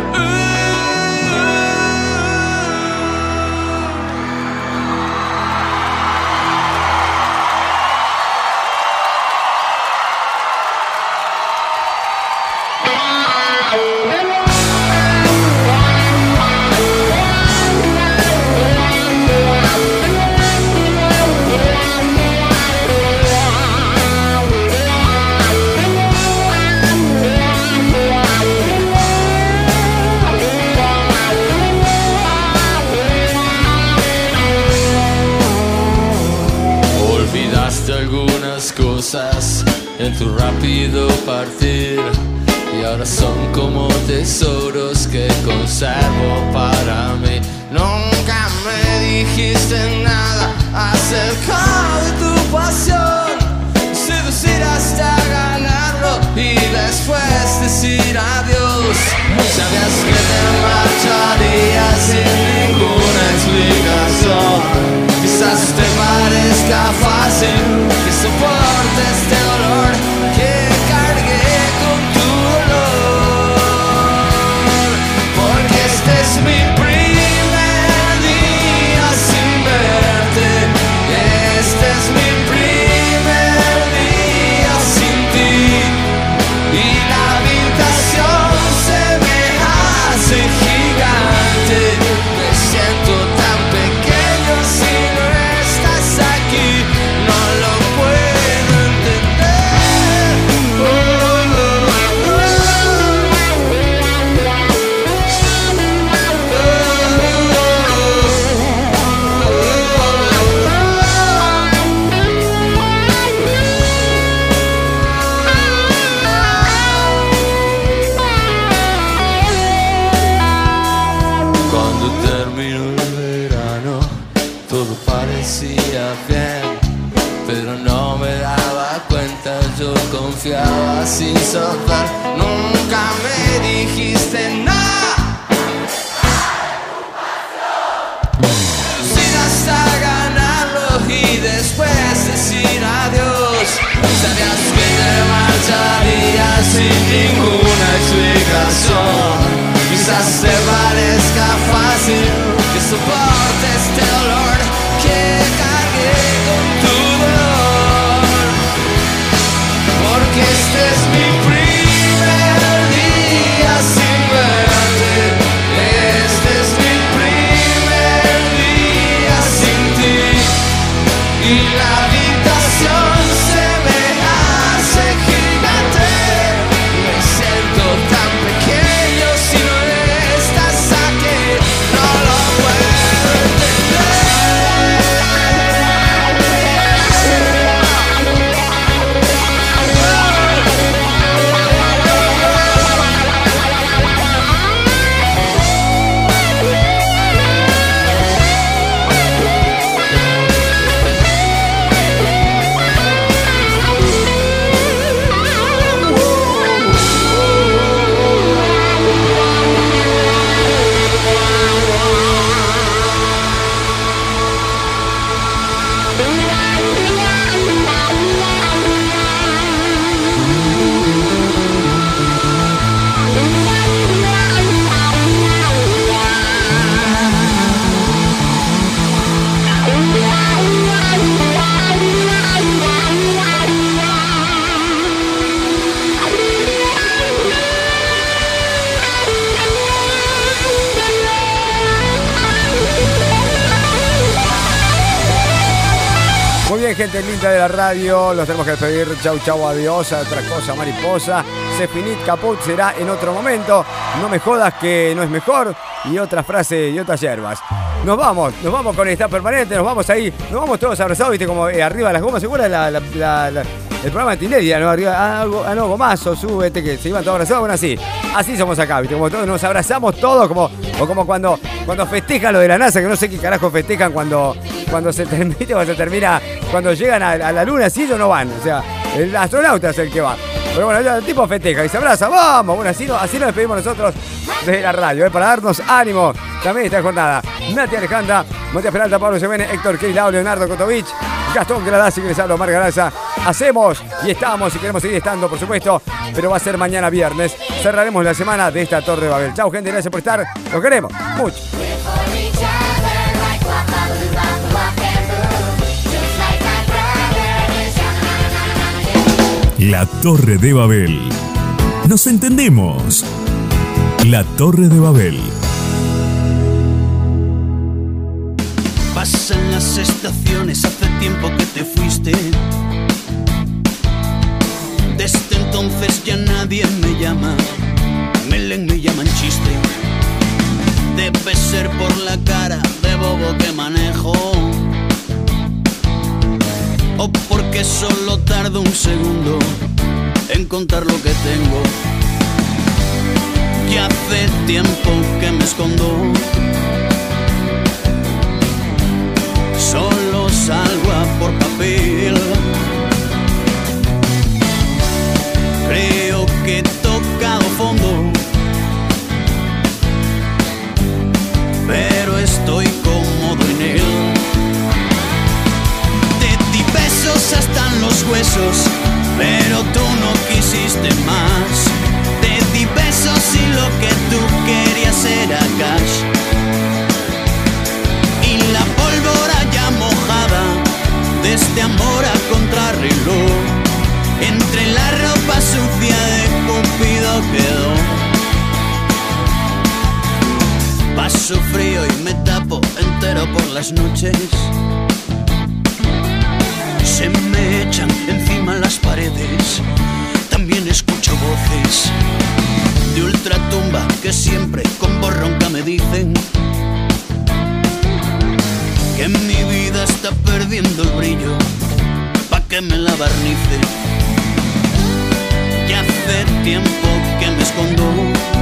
Tu rápido partir. Y ahora son como tesoros que conservo para mí. Nunca me dijiste nada acerca de tu pasión. Seducir hasta ganarlo y después decir adiós. Sabías que te marcharías sin ninguna explicación. Quizás te parezca fácil que soporte radio. Los tenemos que despedir. Chau, chau, adiós. Otra cosa, mariposa. Se finit caput será en otro momento. No me jodas que no es mejor. Y otra frase y otras hierbas. Nos vamos, nos vamos con esta permanente. Nos vamos ahí. Nos vamos todos abrazados, viste, como eh, arriba de las gomas. ¿Segura la, el programa de Tinedia, ¿no? Arriba, ah, go- ah, no, gomazo, súbete, que se iban todos abrazados. Bueno, así. Así somos acá, viste, como todos nos abrazamos todos, como, o como cuando, cuando festejan lo de la NASA, que no sé qué carajo festejan cuando, cuando se *laughs* termina, cuando se termina, cuando llegan a, la luna, si ellos no van. O sea, el astronauta es el que va. Pero bueno, el tipo festeja y se abraza, vamos. Bueno, así, no- así nos despedimos nosotros desde la radio, ¿eh? para darnos ánimo también esta jornada. Nati Alejandra, Matías Peralta, Pablo Semene, Héctor Keilau, Leonardo Kotovich, Gastón Gradasi, que les hablo, Mar Garaza. Hacemos y estamos y queremos seguir estando, por supuesto, pero va a ser mañana viernes. Cerraremos la semana de esta Torre de Babel. Chau, gente, gracias por estar. Los queremos mucho. La Torre de Babel. Nos entendemos. La Torre de Babel. Pasan las estaciones, hace tiempo que te fuiste. Desde entonces ya nadie me llama, Melen me llaman chiste. Debe ser por la cara de bobo que manejo. O porque solo tardo un segundo en contar lo que tengo. Ya hace tiempo que me escondo. Solo pero tú no quisiste más. Te di besos y lo que tú querías era cash. Y la pólvora ya mojada de este amor a contrarreloj. Entre la ropa sucia de Cupido quedó. Paso frío y me tapo entero por las noches. Se me echan encima las paredes. También escucho voces de ultratumba que siempre con voz ronca me dicen que mi vida está perdiendo el brillo. Pa' que me la barnice. Ya hace tiempo que me escondo.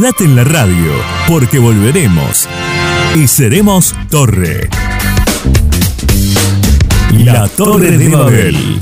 Quédate en la radio, porque volveremos y seremos Torre. La Torre de Babel.